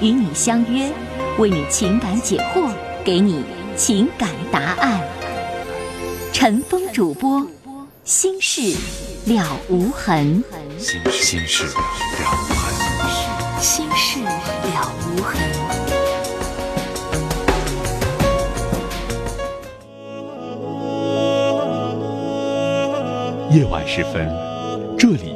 与你相约，为你情感解惑，给你情感答案。陈峰主播，心事了无痕。心心事了无痕。心事了无痕。夜晚时分，这里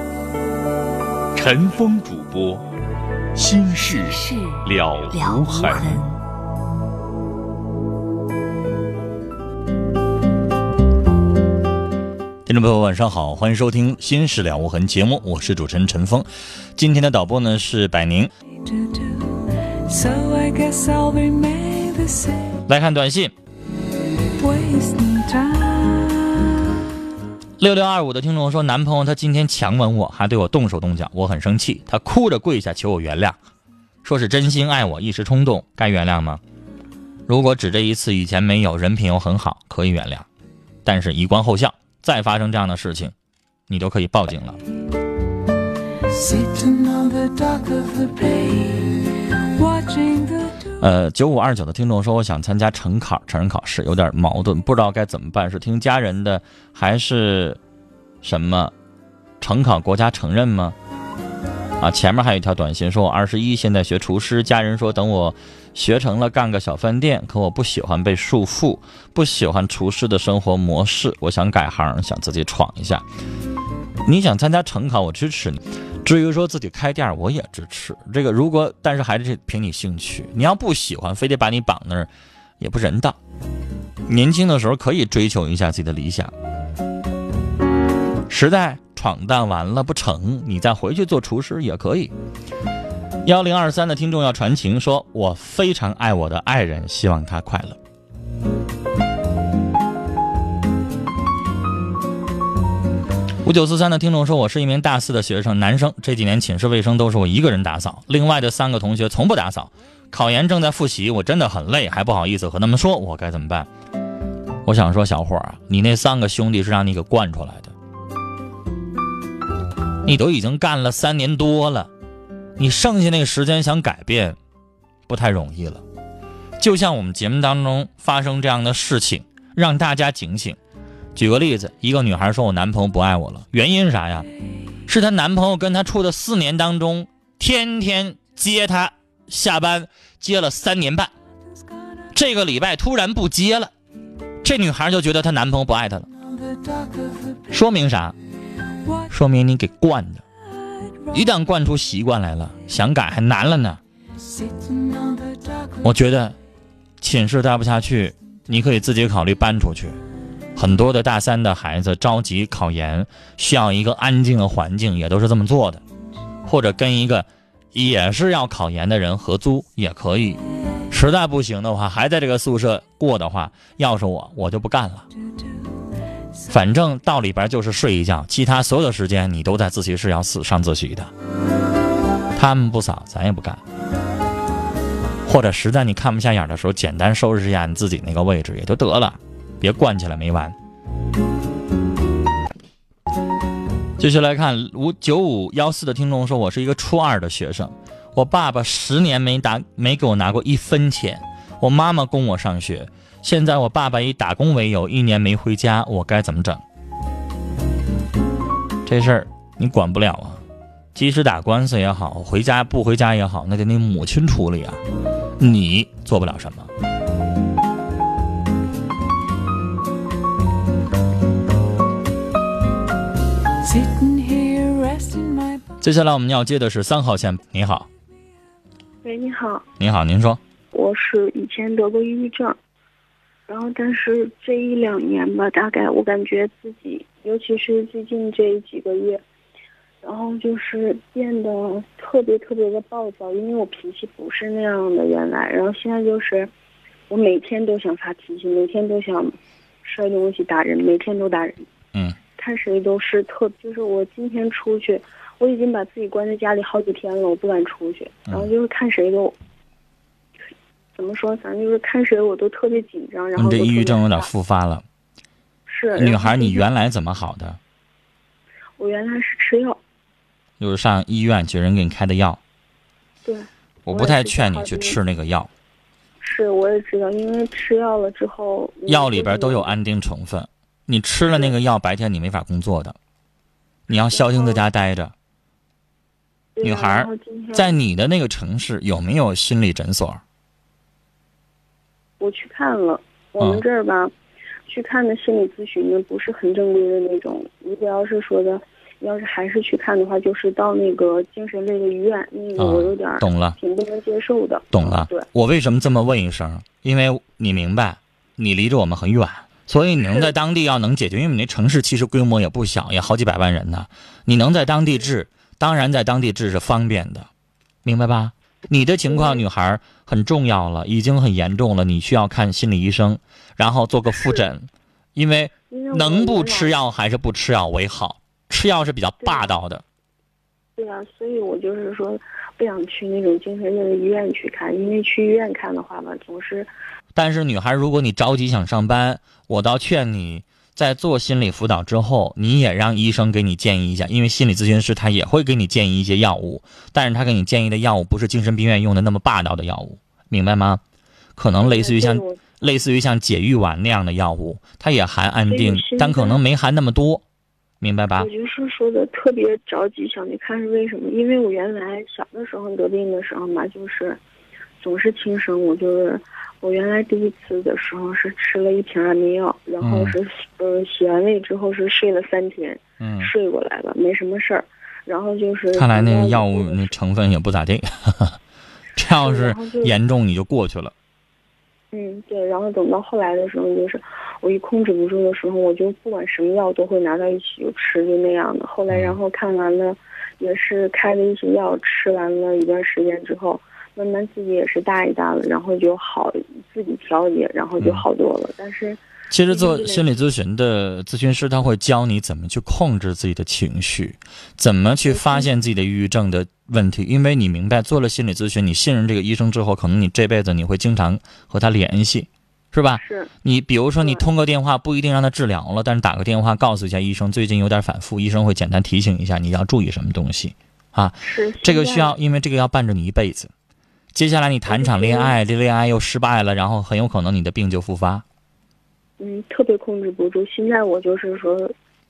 陈峰主播，心事了无痕。听众朋友，晚上好，欢迎收听《心事了无痕》节目，我是主持人陈峰。今天的导播呢是百宁。来看短信，六六二五的听众说，男朋友他今天强吻我，还对我动手动脚，我很生气，他哭着跪下求我原谅，说是真心爱我，一时冲动，该原谅吗？如果只这一次，以前没有，人品又很好，可以原谅，但是以观后效。再发生这样的事情，你都可以报警了。呃，九五二九的听众说，我想参加成考成人考试，有点矛盾，不知道该怎么办，是听家人的，还是什么？成考国家承认吗？啊，前面还有一条短信说，我二十一，现在学厨师，家人说等我。学成了干个小饭店，可我不喜欢被束缚，不喜欢厨师的生活模式，我想改行，想自己闯一下。你想参加成考，我支持你；至于说自己开店，我也支持。这个如果，但是还是凭你兴趣。你要不喜欢，非得把你绑那儿，也不人道。年轻的时候可以追求一下自己的理想，实在闯荡完了不成，你再回去做厨师也可以。幺零二三的听众要传情，说我非常爱我的爱人，希望他快乐。五九四三的听众说，我是一名大四的学生，男生，这几年寝室卫生都是我一个人打扫，另外的三个同学从不打扫。考研正在复习，我真的很累，还不好意思和他们说，我该怎么办？我想说，小伙儿，你那三个兄弟是让你给惯出来的，你都已经干了三年多了。你剩下那个时间想改变，不太容易了。就像我们节目当中发生这样的事情，让大家警醒。举个例子，一个女孩说：“我男朋友不爱我了。”原因是啥呀？是她男朋友跟她处的四年当中，天天接她下班，接了三年半。这个礼拜突然不接了，这女孩就觉得她男朋友不爱她了。说明啥？说明你给惯的。一旦惯出习惯来了，想改还难了呢。我觉得寝室待不下去，你可以自己考虑搬出去。很多的大三的孩子着急考研，需要一个安静的环境，也都是这么做的。或者跟一个也是要考研的人合租也可以。实在不行的话，还在这个宿舍过的话，要是我，我就不干了。反正到里边就是睡一觉，其他所有的时间你都在自习室要死上自习的。他们不扫，咱也不干。或者实在你看不下眼的时候，简单收拾一下你自己那个位置也就得了，别惯起来没完。继续来看五九五幺四的听众说：“我是一个初二的学生，我爸爸十年没打没给我拿过一分钱，我妈妈供我上学。”现在我爸爸以打工为由，一年没回家，我该怎么整？这事儿你管不了啊！即使打官司也好，回家不回家也好，那得你母亲处理啊。你做不了什么。接下来我们要接的是三号线，你好，喂，你好，你好，您说，我是以前得过抑郁症，然后但是这一两年吧，大概我感觉自己，尤其是最近这几个月，然后就是变得特别特别的暴躁，因为我脾气不是那样的原来，然后现在就是我每天都想发脾气，每天都想摔东西打人，每天都打人，嗯，看谁都是特，就是我今天出去。我已经把自己关在家里好几天了，我不敢出去。然后就是看谁都，怎么说？反正就是看谁我都特别紧张。然后你这抑郁症有点复发了。是。女孩，你原来怎么好的？我原来是吃药。就是上医院去人给你开的药。对。我不太劝你去吃那个药。是，我也知道，因为吃药了之后。药里边都有安定成分，你吃了那个药，白天你没法工作的。你要消停在家待着。女孩，在你的那个城市有没有心理诊所？我去看了，我们这儿吧，去看的心理咨询的不是很正规的那种。如果要是说的，要是还是去看的话，就是到那个精神类的医院，那个我有点懂了，挺不能接受的。懂了，对。我为什么这么问一声？因为你明白，你离着我们很远，所以你能在 当地要能解决，因为你那城市其实规模也不小，也好几百万人呢。你能在当地治。当然，在当地治是方便的，明白吧？你的情况，女孩很重要了，已经很严重了，你需要看心理医生，然后做个复诊，因为能不吃药还是不吃药为好，吃药是比较霸道的。对啊，所以我就是说不想去那种精神病的医院去看，因为去医院看的话吧，总是。但是女孩，如果你着急想上班，我倒劝你。在做心理辅导之后，你也让医生给你建议一下，因为心理咨询师他也会给你建议一些药物，但是他给你建议的药物不是精神病院用的那么霸道的药物，明白吗？可能类似于像类似于像解郁丸那样的药物，它也含安定，但可能没含那么多，明白吧？我就是说的特别着急想去看是为什么？因为我原来小的时候得病的时候嘛，就是总是轻生，我就是。我原来第一次的时候是吃了一瓶安眠药，然后是呃洗完胃之后是睡了三天，嗯，睡过来了，没什么事儿。然后就是看来那个药物那成分也不咋地，这要是严重你就过去了。嗯，对。然后等到后来的时候，就是我一控制不住的时候，我就不管什么药都会拿到一起就吃，就那样的。后来然后看完了，也是开了一些药，吃完了一段时间之后。慢慢自己也是大一大了，然后就好，自己调节，然后就好多了。但是，其实做心理咨询的咨询师他会教你怎么去控制自己的情绪，怎么去发现自己的抑郁症的问题。因为你明白，做了心理咨询，你信任这个医生之后，可能你这辈子你会经常和他联系，是吧？是。你比如说，你通个电话不一定让他治疗了，但是打个电话告诉一下医生，最近有点反复，医生会简单提醒一下你要注意什么东西啊。是。这个需要，因为这个要伴着你一辈子。接下来你谈场恋爱，这恋爱又失败了，然后很有可能你的病就复发。嗯，特别控制不住。现在我就是说，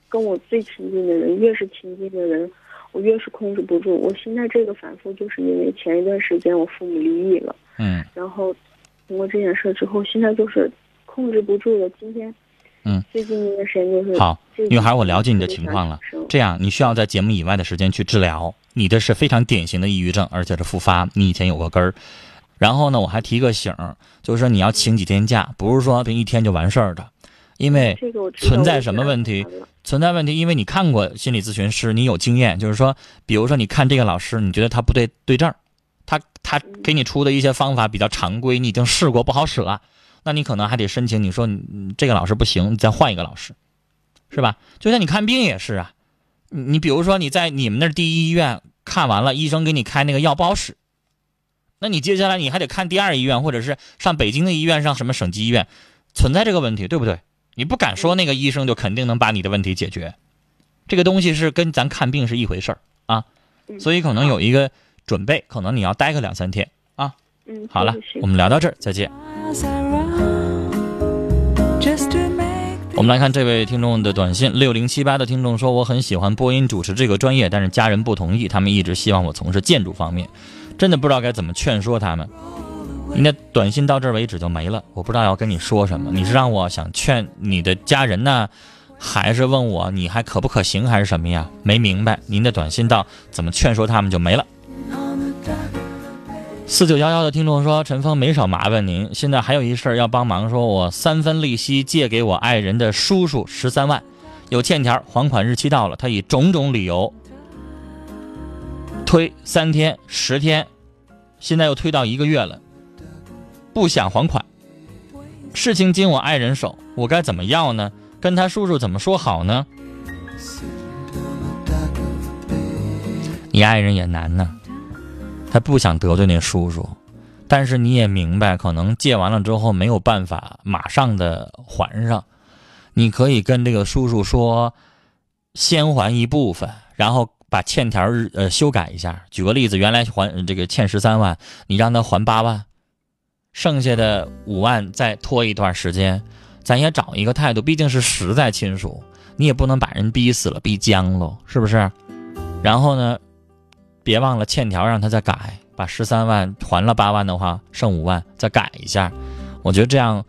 跟我最亲近的人，越是亲近的人，我越是控制不住。我现在这个反复，就是因为前一段时间我父母离异了。嗯。然后通过这件事之后，现在就是控制不住了。今天，嗯，最近一段时间就是好女孩，我了解你的情况了。这样，你需要在节目以外的时间去治疗。你这是非常典型的抑郁症，而且是复发。你以前有个根儿，然后呢，我还提个醒，就是说你要请几天假，不是说这一天就完事儿的，因为存在什么问题？存在问题，因为你看过心理咨询师，你有经验，就是说，比如说你看这个老师，你觉得他不对对症，他他给你出的一些方法比较常规，你已经试过不好使了，那你可能还得申请，你说你这个老师不行，你再换一个老师，是吧？就像你看病也是啊。你比如说你在你们那第一医院看完了，医生给你开那个药不好使，那你接下来你还得看第二医院，或者是上北京的医院，上什么省级医院，存在这个问题，对不对？你不敢说那个医生就肯定能把你的问题解决，这个东西是跟咱看病是一回事儿啊，所以可能有一个准备，可能你要待个两三天啊。嗯，好了，我们聊到这儿，再见。我们来看这位听众的短信，六零七八的听众说：“我很喜欢播音主持这个专业，但是家人不同意，他们一直希望我从事建筑方面，真的不知道该怎么劝说他们。你的短信到这儿为止就没了，我不知道要跟你说什么。你是让我想劝你的家人呢，还是问我你还可不可行，还是什么呀？没明白。您的短信到怎么劝说他们就没了。四九幺幺的听众说：“陈峰没少麻烦您，现在还有一事儿要帮忙，说我三分利息借给我爱人的叔叔十三万，有欠条，还款日期到了，他以种种理由推三天、十天，现在又推到一个月了，不想还款。事情经我爱人手，我该怎么要呢？跟他叔叔怎么说好呢？你爱人也难呢。”他不想得罪那叔叔，但是你也明白，可能借完了之后没有办法马上的还上。你可以跟这个叔叔说，先还一部分，然后把欠条呃修改一下。举个例子，原来还这个欠十三万，你让他还八万，剩下的五万再拖一段时间。咱也找一个态度，毕竟是实在亲属，你也不能把人逼死了、逼僵了，是不是？然后呢？别忘了欠条，让他再改，把十三万还了八万的话，剩五万再改一下。我觉得这样，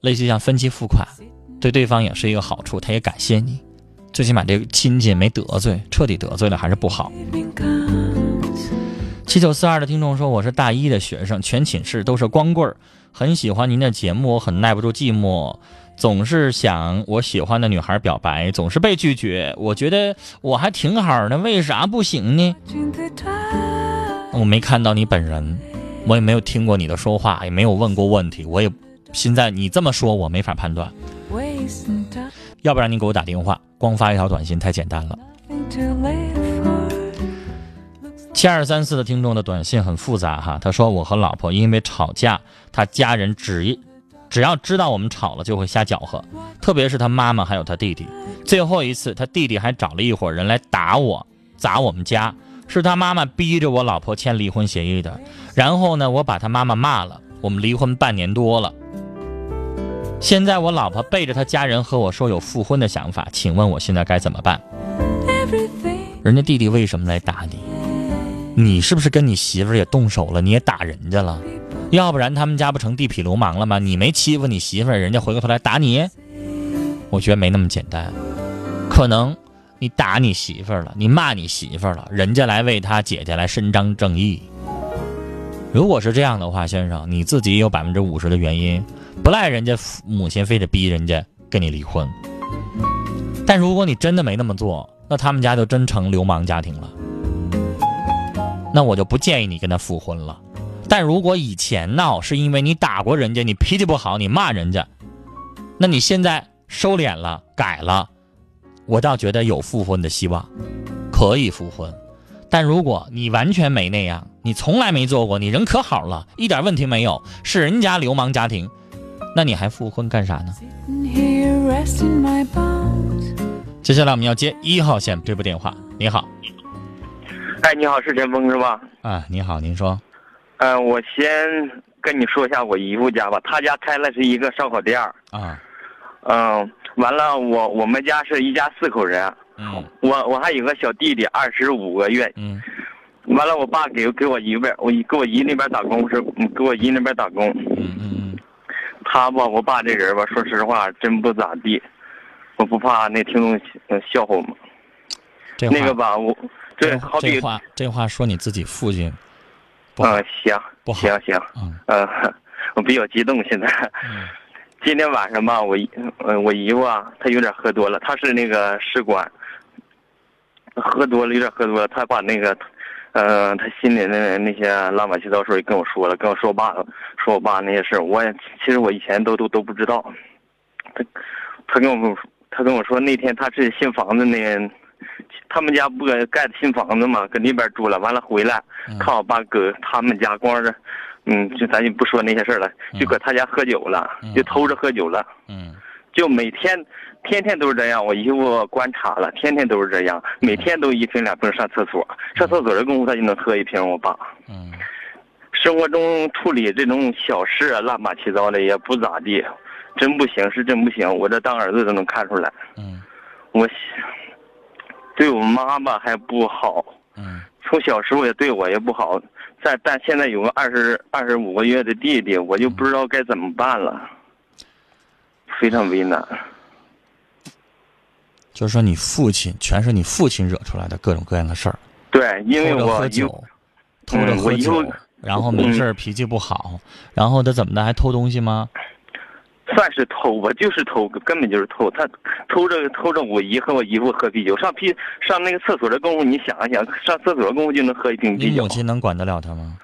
类似像分期付款，对对方也是一个好处，他也感谢你，最起码这个亲戚没得罪，彻底得罪了还是不好。七九四二的听众说，我是大一的学生，全寝室都是光棍儿，很喜欢您的节目，我很耐不住寂寞。总是想我喜欢的女孩表白，总是被拒绝。我觉得我还挺好的，为啥不行呢？我没看到你本人，我也没有听过你的说话，也没有问过问题。我也现在你这么说，我没法判断。要不然你给我打电话，光发一条短信太简单了。七二三四的听众的短信很复杂哈，他说我和老婆因为吵架，他家人只一。只要知道我们吵了，就会瞎搅和，特别是他妈妈还有他弟弟。最后一次，他弟弟还找了一伙人来打我、砸我们家，是他妈妈逼着我老婆签离婚协议的。然后呢，我把他妈妈骂了。我们离婚半年多了，现在我老婆背着他家人和我说有复婚的想法，请问我现在该怎么办？人家弟弟为什么来打你？你是不是跟你媳妇也动手了？你也打人家了？要不然他们家不成地痞流氓了吗？你没欺负你媳妇儿，人家回过头来打你，我觉得没那么简单。可能你打你媳妇儿了，你骂你媳妇儿了，人家来为他姐姐来伸张正义。如果是这样的话，先生，你自己有百分之五十的原因，不赖人家母亲非得逼人家跟你离婚。但如果你真的没那么做，那他们家就真成流氓家庭了。那我就不建议你跟他复婚了。但如果以前闹是因为你打过人家，你脾气不好，你骂人家，那你现在收敛了，改了，我倒觉得有复婚的希望，可以复婚。但如果你完全没那样，你从来没做过，你人可好了，一点问题没有，是人家流氓家庭，那你还复婚干啥呢？接下来我们要接一号线这部电话。你好，哎，你好，是陈峰是吧？啊，你好，您说。嗯，我先跟你说一下我姨夫家吧，他家开了是一个烧烤店儿。啊。嗯，完了，我我们家是一家四口人。嗯。我我还有个小弟弟，二十五个月。嗯。完了，我爸给给我姨边，我给我姨那边打工是给我姨那边打工。嗯嗯嗯。他吧，我爸这人吧，说实话真不咋地。我不怕那听众笑话吗？这那个吧，我这好比这话这话说你自己父亲。嗯，行，行行，嗯，我比较激动，现在。今天晚上吧，我姨，嗯，我姨夫啊，他有点喝多了，他是那个士官，喝多了，有点喝多了，他把那个，呃，他心里的那些乱七八糟事跟我说了，跟我说我爸，说我爸那些事我也其实我以前都都都不知道。他，他跟我，他跟我说那天他是新房子那。他们家不搁盖的新房子嘛，搁那边住了。完了回来，看我爸搁他们家光着，嗯，就咱就不说那些事了，就搁他家喝酒了，就偷着喝酒了。嗯，就每天，天天都是这样。我姨夫观察了，天天都是这样，每天都一瓶两瓶上厕所，上厕所的功夫他就能喝一瓶。我爸，嗯，生活中处理这种小事啊，乱七八糟的也不咋地，真不行，是真不行。我这当儿子都能看出来。嗯，我。对我妈妈还不好，嗯，从小时候也对我也不好，在但现在有个二十二十五个月的弟弟，我就不知道该怎么办了，非常为难。就是说，你父亲全是你父亲惹出来的各种各样的事儿，对，因为偷着我喝酒，偷着喝酒，然后没事儿脾气不好，然后他怎么的还偷东西吗？算是偷吧，就是偷，根本就是偷。他偷着偷着我姨和我姨夫喝啤酒，上屁上那个厕所的功夫，你想一想，上厕所的功夫就能喝一瓶你啤酒你母，亲能管得了他吗？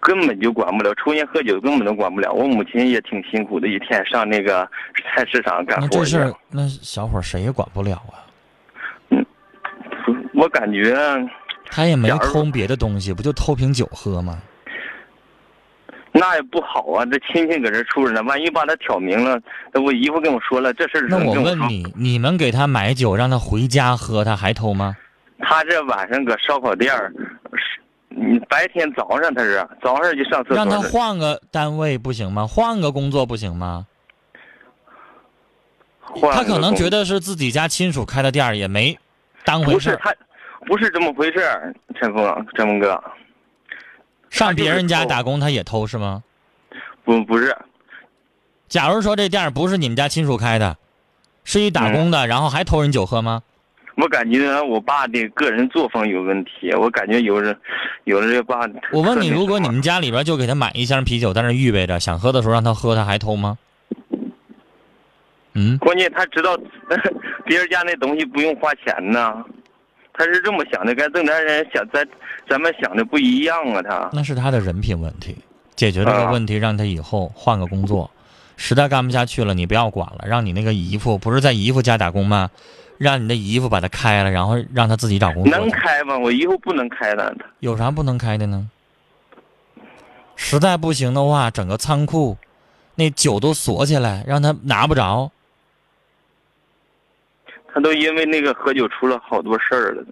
根本就管不了。抽烟喝酒根本都管不了。我母亲也挺辛苦的，一天上那个菜市场干活去那这事。儿，那小伙儿谁也管不了啊。嗯我感觉他也没偷别的东西，不就偷瓶酒喝吗？那也不好啊，这亲戚搁这处着呢，万一把他挑明了，那我姨夫跟我说了，这事儿那我，问你，你们给他买酒让他回家喝，他还偷吗？他这晚上搁烧烤店儿，是你白天早上他是早上就上厕所让他换个单位不行吗？换个工作不行吗？他可能觉得是自己家亲属开的店儿，也没当回事儿。不是他，不是这么回事儿，陈峰，陈峰哥，上别人家打工，他也偷是吗？不不是，假如说这店不是你们家亲属开的，是一打工嗯的，然后还偷人酒喝吗？我感觉我爸的个人作风有问题，我感觉有人，有人这爸，我问你，如果你们家里边就给他买一箱啤酒，在那预备着，想喝的时候让他喝，他还偷吗？嗯，关键他知道 别人家那东西不用花钱呢，他是这么想的，跟正常人想咱咱们想的不一样啊，他那是他的人品问题。解决这个啊问题，让他以后换个工作，实在干不下去了，你不要管了，让你那个姨父不是在姨父家打工吗？让你的姨父把他开了，然后让他自己找工作能。开吗？我以后不能开了，有啥不能开的呢？实在不行的话，整个仓库那酒都锁起来，让他拿不着。他都因为那个喝酒出了好多事儿了。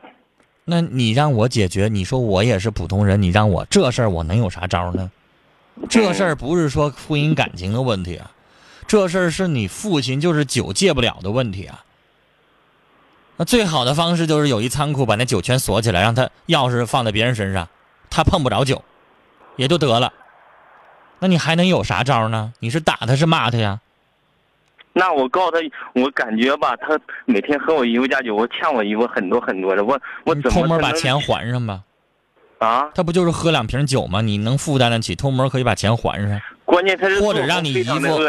那你让我解决，你说我也是普通人，你让我这事儿我能有啥招呢？这事儿不是说婚姻感情的问题啊，这事儿是你父亲就是酒戒不了的问题啊。那最好的方式就是有一仓库把那酒全锁起来，让他钥匙放在别人身上，他碰不着酒，也就得了。那你还能有啥招呢？你是打他是骂他呀？那我告诉他，我感觉吧，他每天喝我姨夫家酒，我欠我姨夫很多很多的，我我怎么偷摸把钱还上吧。啊？他不就是喝两瓶酒吗？你能负担得起，偷摸可以把钱还上。关键他是或者让你姨夫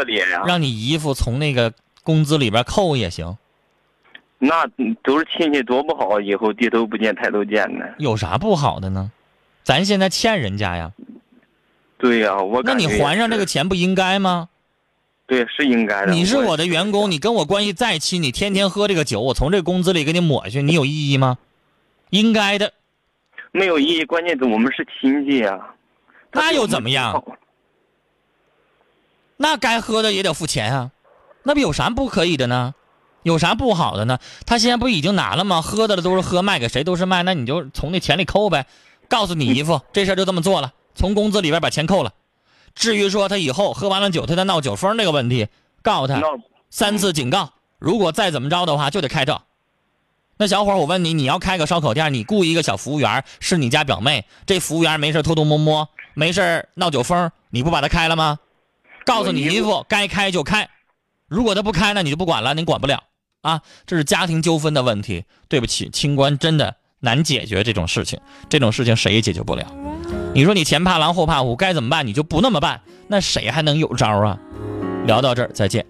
让你姨夫从那个工资里边扣也行，那都是亲戚多不好，以后低头不见抬头见的。有啥不好的呢？咱现在欠人家呀，对呀、我那你还上这个钱不应该吗？对是应该的。你是我的员工，你跟我关系再亲，你天天喝这个酒，我从这工资里给你抹去，你有意义吗？应该的，没有意义，关键是我们是亲戚啊、那又怎么样那该喝的也得付钱啊，那不有啥不可以的呢？有啥不好的呢？他现在不已经拿了吗？喝的都是喝，卖给谁都是卖，那你就从那钱里扣呗。告诉你 姨夫，这事儿就这么做了，从工资里边把钱扣了。至于说他以后喝完了酒，他再闹酒疯这个问题，告诉他三次警告，如果再怎么着的话，就得开照。那小伙儿，我问你，你要开个烧烤店，你雇一个小服务员，是你家表妹，这服务员没事偷偷摸摸，没事闹酒疯，你不把他开了吗？告诉你姨夫，该开就开，如果他不开那，你就不管了，你管不了啊。这是家庭纠纷的问题，对不起，清官真的难解决这种事情，这种事情谁也解决不了。你说你前怕狼后怕虎，该怎么办？你就不那么办，那谁还能有招啊？聊到这儿，再见。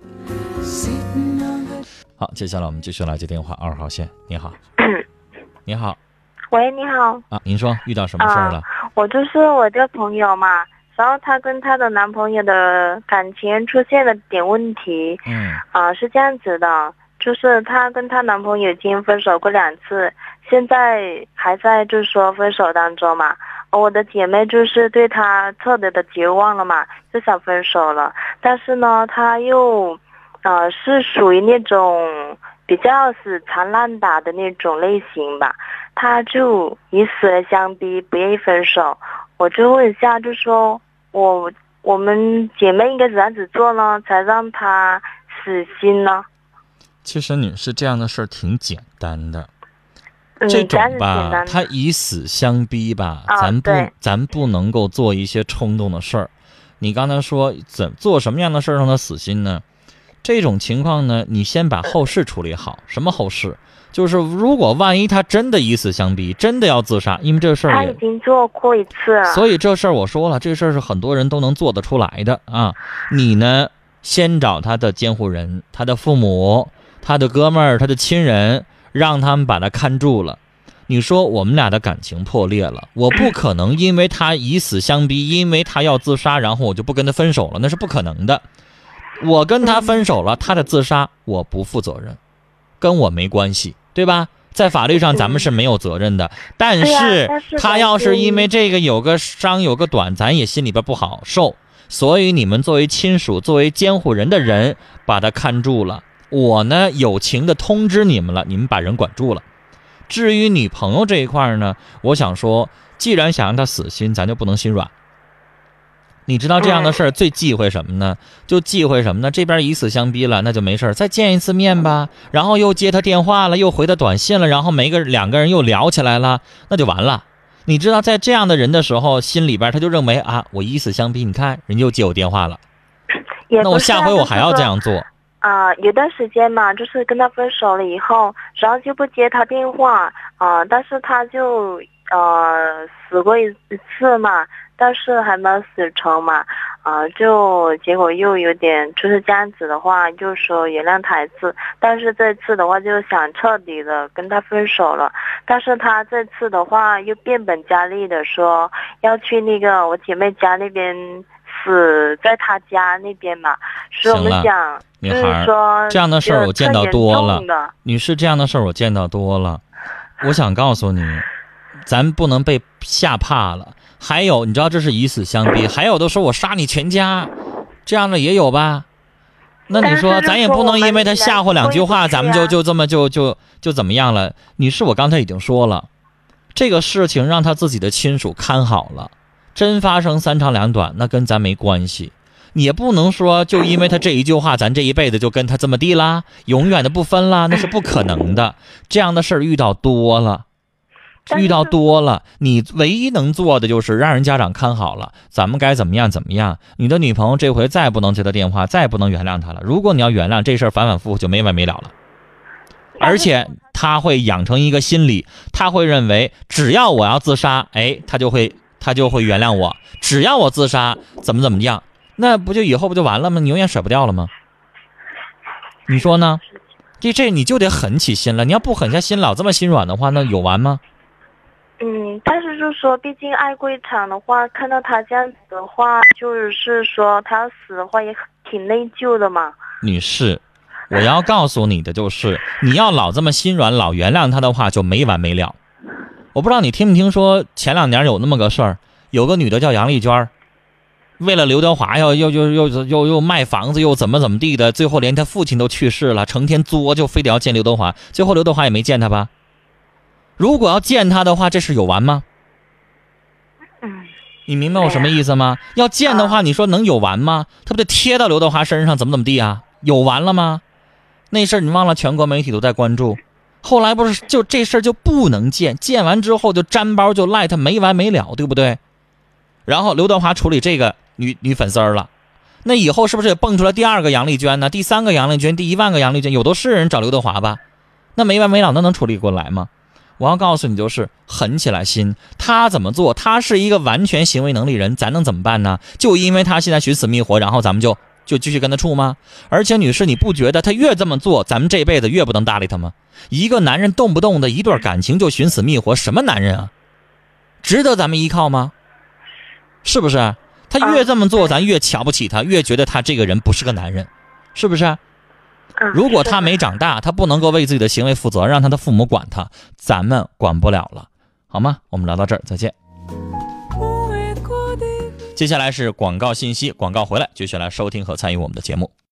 好，接下来我们继续来接电话，二号线，你好，你好喂，你好，啊，您说遇到什么事儿了？我就是我这朋友嘛，然后她跟她的男朋友的感情出现了点问题，嗯啊、是这样子的，就是她跟她男朋友已经分手过两次，现在还在就是说分手当中嘛。我的姐妹就是对他彻底的绝望了嘛，就想分手了，但是呢，他又，呃，是属于那种比较死缠烂打的那种类型吧。他就以死相逼，不愿意分手。我就问一下，就说我我们姐妹应该怎样子做呢，才让他死心呢？其实女士这样的事儿挺简单的，这种吧。他以死相逼吧，啊咱不咱不能够做一些冲动的事儿。你刚才说怎做什么样的事儿让他死心呢？这种情况呢，你先把后事处理好。什么后事？就是如果万一他真的以死相逼，真的要自杀，因为这事儿，他已经做过一次了。所以这事儿我说了，这事儿是很多人都能做得出来的啊。你呢，先找他的监护人、他的父母、他的哥们儿、他的亲人，让他们把他看住了。你说我们俩的感情破裂了，我不可能因为他以死相逼，因为他要自杀，然后我就不跟他分手了，那是不可能的。我跟他分手了，他的自杀我不负责任，跟我没关系，对吧？在法律上咱们是没有责任的，但是他要是因为这个有个伤有个短，咱也心里边不好受。所以你们作为亲属、作为监护人的人，把他看住了。我呢，友情的通知你们了，你们把人管住了。至于女朋友这一块呢，我想说，既然想让她死心，咱就不能心软。你知道这样的事儿最忌讳什么呢？就忌讳什么呢？这边以死相逼了，那就没事儿，再见一次面吧。然后又接他电话了，又回他短信了，然后没个两个人又聊起来了，那就完了。你知道，在这样的人的时候，心里边他就认为啊，我以死相逼，你看人又接我电话了，那我下回我还要这。样做。啊、有段时间嘛，就是跟他分手了以后，然后就不接他电话啊、但是他就呃死过一次嘛，但是还没有死成嘛，啊、就结果又有点就是这样子的话，就说原谅他一次，但是这次的话就想彻底的跟他分手了，但是他这次的话又变本加厉的说要去那个我姐妹家那边死在他家那边嘛，所以我们行了想。女孩儿说这样的事儿我见到多了女士，这样的事儿我见到多了。我 想告诉你，咱不能被吓怕了。还有，你知道这是以死相逼，还有的说我杀你全家，这样的也有吧？那你说，咱也不能因为他吓唬两句话，咱们就就这么就就就怎么样了？女士，我刚才已经说了，这个事情让他自己的亲属看好了，真发生三长两短，那跟咱没关系。也不能说就因为他这一句话，咱这一辈子就跟他这么地啦，永远的不分啦，那是不可能的。这样的事儿遇到多了，遇到多了，你唯一能做的就是让人家长看好了，咱们该怎么样怎么样。你的女朋友这回再不能接他电话，再不能原谅他了。如果你要原谅这事儿，反反复复就没完没了了。而且他会养成一个心理，他会认为只要我要自杀，哎，他就会他就会原谅我。只要我自杀，怎么怎么样，那不就以后不就完了吗？你永远甩不掉了吗？你说呢？这这你就得狠起心来。你要不狠下心，老这么心软的话，那有完吗？嗯，但是就是说，毕竟爱过一场的话，看到他这样子的话，就是说他要死的话也挺内疚的嘛。女士，我要告诉你的就是，你要老这么心软，老原谅他的话，就没完没了。我不知道你听没听说，前两年有那么个事儿，有个女的叫杨丽娟，为了刘德华要又又又又又卖房子，又怎么怎么地的，最后连她父亲都去世了，成天作，就非得要见刘德华，最后刘德华也没见她吧？如果要见她的话，这事有完吗？嗯，你明白我什么意思吗？要见的话，你说能有完吗？他不得贴到刘德华身上，怎么怎么地啊？有完了吗？那事儿你忘了，全国媒体都在关注。后来不是就这事儿就不能见，见完之后就粘包就赖他没完没了，对不对？然后刘德华处理这个女女粉丝儿了，那以后是不是也蹦出来第二个杨丽娟呢？第三个杨丽娟，第一万个杨丽娟，有的是人找刘德华吧？那没完没了，那能处理过来吗？我要告诉你，就是狠起来心。他怎么做？他是一个完全行为能力人，咱能怎么办呢？就因为他现在寻死觅活，然后咱们就就继续跟他处吗？而且女士，你不觉得他越这么做，咱们这辈子越不能搭理他吗？一个男人动不动的一段感情就寻死觅活，什么男人啊？值得咱们依靠吗？是不是？他越这么做，咱越瞧不起他，越觉得他这个人不是个男人，是不是？嗯如果他没长大，他不能够为自己的行为负责，让他的父母管他，咱们管不了了，好吗？我们聊到这儿，再见。接下来是广告信息，广告回来继续来收听和参与我们的节目。